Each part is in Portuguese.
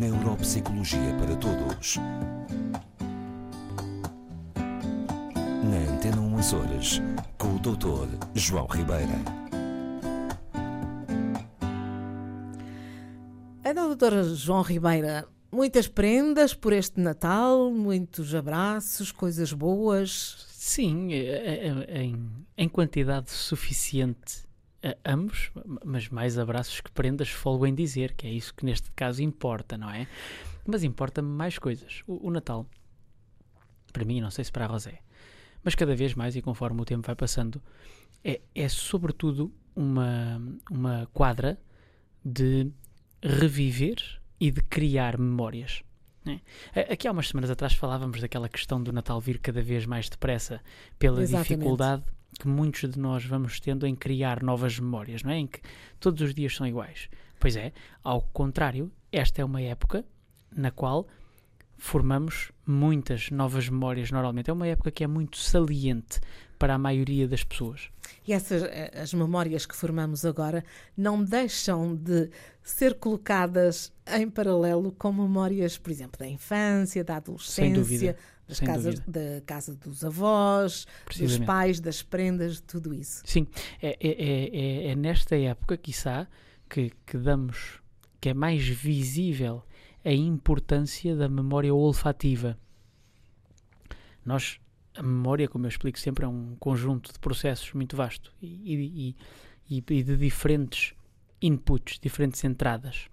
Neuropsicologia para Todos. Na Antena 1 Açores, com o Dr. João Ribeira. Então, doutora João Ribeira, muitas prendas por este Natal, muitos abraços, coisas boas. Sim, é, é, em, em quantidade suficiente a ambos, mas mais abraços que prendas, folgo em dizer, que é isso que neste caso importa, não é? Mas importa-me mais coisas. O, o, Natal, para mim, não sei se para a Rosé, mas cada vez mais e conforme o tempo vai passando, é, é sobretudo uma, uma quadra de reviver e de criar memórias. É? Aqui há umas semanas atrás falávamos daquela questão do Natal vir cada vez mais depressa pela Exatamente. dificuldade que muitos de nós vamos tendo em criar novas memórias, não é? Em que todos os dias são iguais. Pois é, ao contrário, esta é uma época na qual formamos muitas novas memórias normalmente. É uma época que é muito saliente para a maioria das pessoas. E essas eh, as memórias que formamos agora não deixam de ser colocadas em paralelo com memórias, por exemplo, da infância, da adolescência, Sem casas, da casa dos avós, dos pais, das prendas, tudo isso. Sim, é, é, é, é nesta época, quiçá, que, que damos, que é mais visível a importância da memória olfativa. Nós, a memória, como eu explico sempre, é um conjunto de processos muito vasto e, e, e, e de diferentes inputs, diferentes entradas.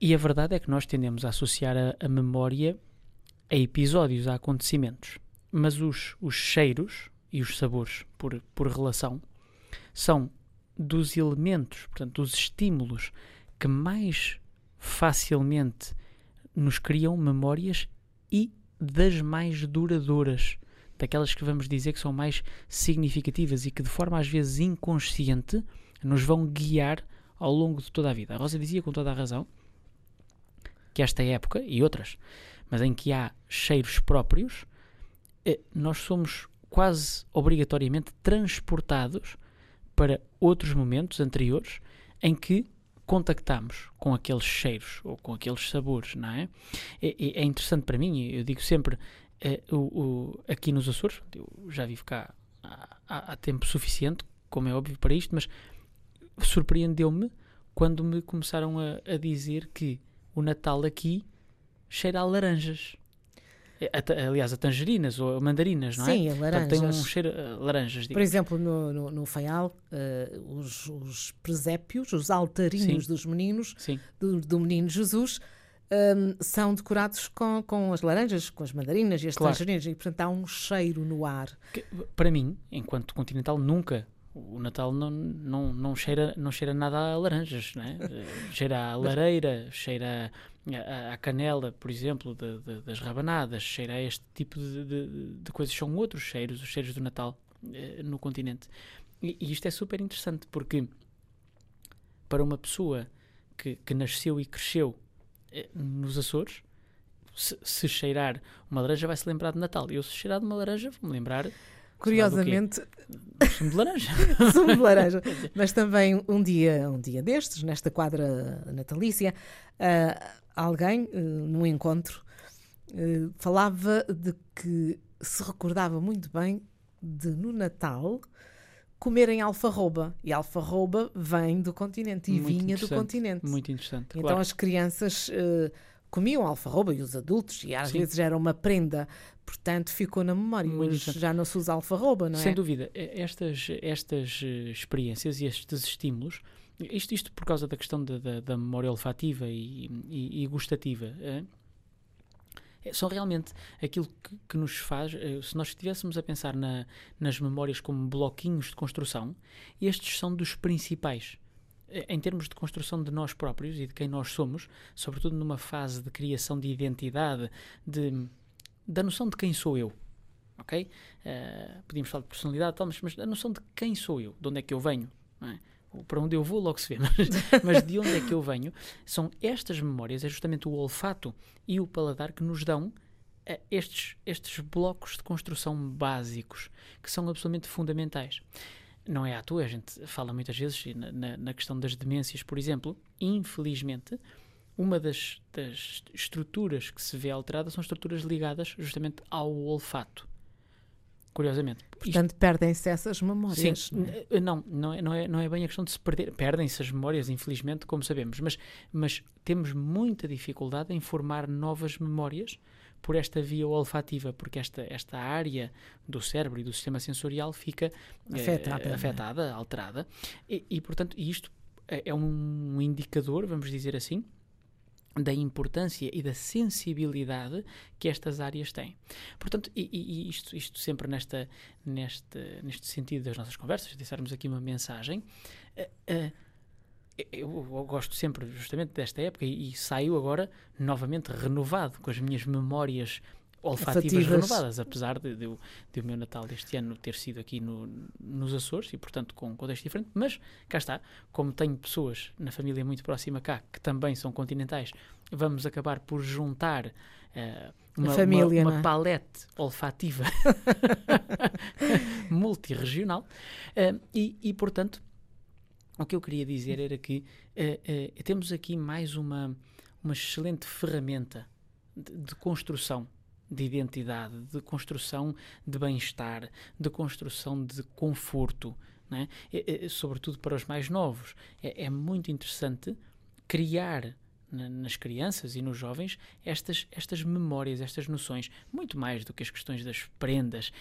E a verdade é que nós tendemos a associar a, a memória a episódios, a acontecimentos. Mas os, os cheiros e os sabores, por, por relação, são dos elementos, portanto, dos estímulos que mais facilmente nos criam memórias e das mais duradouras, daquelas que vamos dizer que são mais significativas e que de forma às vezes inconsciente nos vão guiar ao longo de toda a vida. A Rosa dizia com toda a razão que esta época e outras, mas em que há cheiros próprios, eh, nós somos quase obrigatoriamente transportados para outros momentos anteriores em que contactamos com aqueles cheiros ou com aqueles sabores, não é? É, é interessante para mim, eu digo sempre, é, o, o, aqui nos Açores, eu já vivo cá há, há, tempo suficiente, como é óbvio para isto, mas surpreendeu-me quando me começaram a, a dizer que o Natal aqui cheira a laranjas. É, aliás, a tangerinas ou a mandarinas, não é? Sim, a laranjas. tem um cheiro a laranjas. Digo. Por exemplo, no, no, no Faial, uh, os, os, presépios, os altarinhos Sim. dos meninos, Sim. Do, do menino Jesus, um, ehm, são decorados com, com as laranjas, com as mandarinas e as claro. tangerinas, e portanto há um cheiro no ar. Que, para mim, enquanto continental, nunca o Natal não, não, não, cheira, não cheira nada a laranjas, não é? cheira a lareira, cheira a, a canela, por exemplo, de, de, das rabanadas, cheira a este tipo de, de, de, coisas. São outros cheiros, os cheiros do Natal eh, no continente. E, e, isto é super interessante porque para uma pessoa que, que nasceu e cresceu eh, nos Açores, se, se, cheirar uma laranja vai se lembrar de Natal. Eu se cheirar de uma laranja vou-me lembrar Curiosamente. Sumo de laranja. Sumo de laranja. Mas também um dia, um dia destes, nesta quadra natalícia, uh, alguém, uh, num encontro, uh, falava de que se recordava muito bem de no Natal comerem alfarroba. E alfarroba vem do continente e muito vinha do continente. Muito interessante. Então claro. as crianças comiam alfarroba e os adultos, e às Sim. vezes era uma prenda, portanto ficou na memória. Hoje já não se usa alfarroba, não é? Sem dúvida. Estas, estas eh, experiências e estes estímulos, isto, isto por causa da questão da, da, da memória olfativa e, e, e gustativa, é? são realmente aquilo que, que, nos faz, eh, se nós estivéssemos a pensar na, nas memórias como bloquinhos de construção, estes são dos principais em termos de construção de nós próprios e de quem nós somos, sobretudo numa fase de criação de identidade, de, da noção de quem sou eu. Ok? Uh, podíamos falar de personalidade, tal, mas, mas a noção de quem sou eu, de onde é que eu venho, é? para onde eu vou, logo se vê, mas, mas, de onde é que eu venho, são estas memórias, é justamente o olfato e o paladar que nos dão uh, estes, estes blocos de construção básicos que são absolutamente fundamentais não é à toa, a gente fala muitas vezes na, na, questão das demências, por exemplo, infelizmente, uma das, das estruturas que se vê alterada são estruturas ligadas justamente ao olfato. Curiosamente. Isto- Portanto, perdem-se essas memórias. Sim, não é? não, não é, não, é, não é bem a questão de se perder. Perdem-se as memórias, infelizmente, como sabemos, mas, mas temos muita dificuldade em formar novas memórias por esta via olfativa, porque esta, esta área do cérebro e do sistema sensorial fica eh, Afetada, é? afetada alterada, e, e, portanto, isto é é um indicador, vamos dizer assim, da importância e da sensibilidade que estas áreas têm. Portanto, e, e- isto, isto sempre nesta, neste, neste sentido das nossas conversas, deixarmos aqui uma mensagem, eh, eh, eu, eu gosto sempre justamente desta época e, e saio agora novamente renovado com as minhas memórias olfativas renovadas, apesar de, de, o- de o meu Natal deste ano ter sido aqui no- nos Açores e, portanto, com um contexto diferente, mas cá está, como tenho pessoas na família muito próxima cá que também são continentais, vamos acabar por juntar eh, uma, família, uma, não uma é? palete olfativa multiregional eh, e, e, portanto, o que eu queria dizer era que eh, eh, temos aqui mais uma, uma excelente ferramenta de, de construção de identidade, de construção de bem-estar, de construção de conforto, não é? Eh, eh, sobretudo para os mais novos. É, é muito interessante criar na- nas crianças e nos jovens estas, estas memórias, estas noções, muito mais do que as questões das prendas.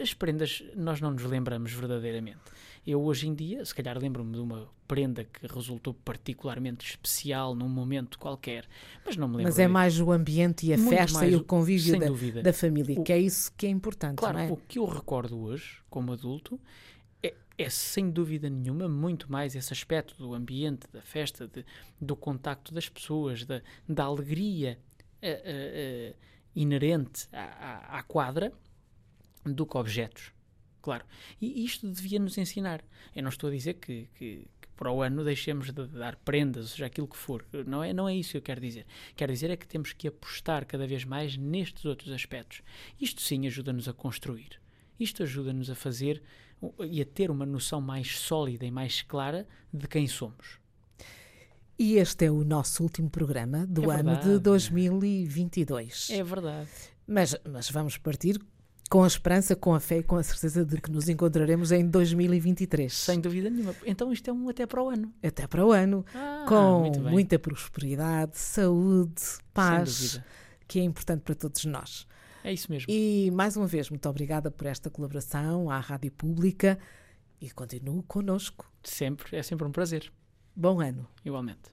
As prendas nós não nos lembramos verdadeiramente. Eu hoje em dia, se calhar lembro-me de uma prenda que resultou particularmente especial num momento qualquer, mas não me lembro. Mas é mais o ambiente e a Muito festa e o- convívio da, dúvida. da família, O- que é isso que é importante, Claro, não é? o que eu recordo hoje, como adulto, é, é sem dúvida nenhuma muito mais esse aspecto do ambiente, da festa, de- do contacto das pessoas, da, da alegria eh, eh, eh, inerente à, à- à quadra, do que objetos. Claro. E isto devia nos ensinar. Eu não estou a dizer que, que- que para o ano deixemos de dar prendas, ou seja, aquilo que for. Não é, não é isso que eu quero dizer. Quero dizer é que temos que apostar cada vez mais nestes outros aspectos. Isto sim ajuda-nos a construir. Isto ajuda-nos a fazer e a ter uma noção mais sólida e mais clara de quem somos. E este é o nosso último programa do É ano de verdade. 2022. É verdade. Mas, mas vamos partir com a esperança, com a fé e com a certeza de que nos encontraremos em 2023. Sem dúvida nenhuma. Então isto é um até para o ano. Até para o ano, Ah, com muita prosperidade, saúde, paz, que é importante para todos nós. É isso mesmo. E mais uma vez, muito obrigada por esta colaboração à Rádio Pública e continue connosco. Sempre, é sempre um prazer. Bom ano. Igualmente.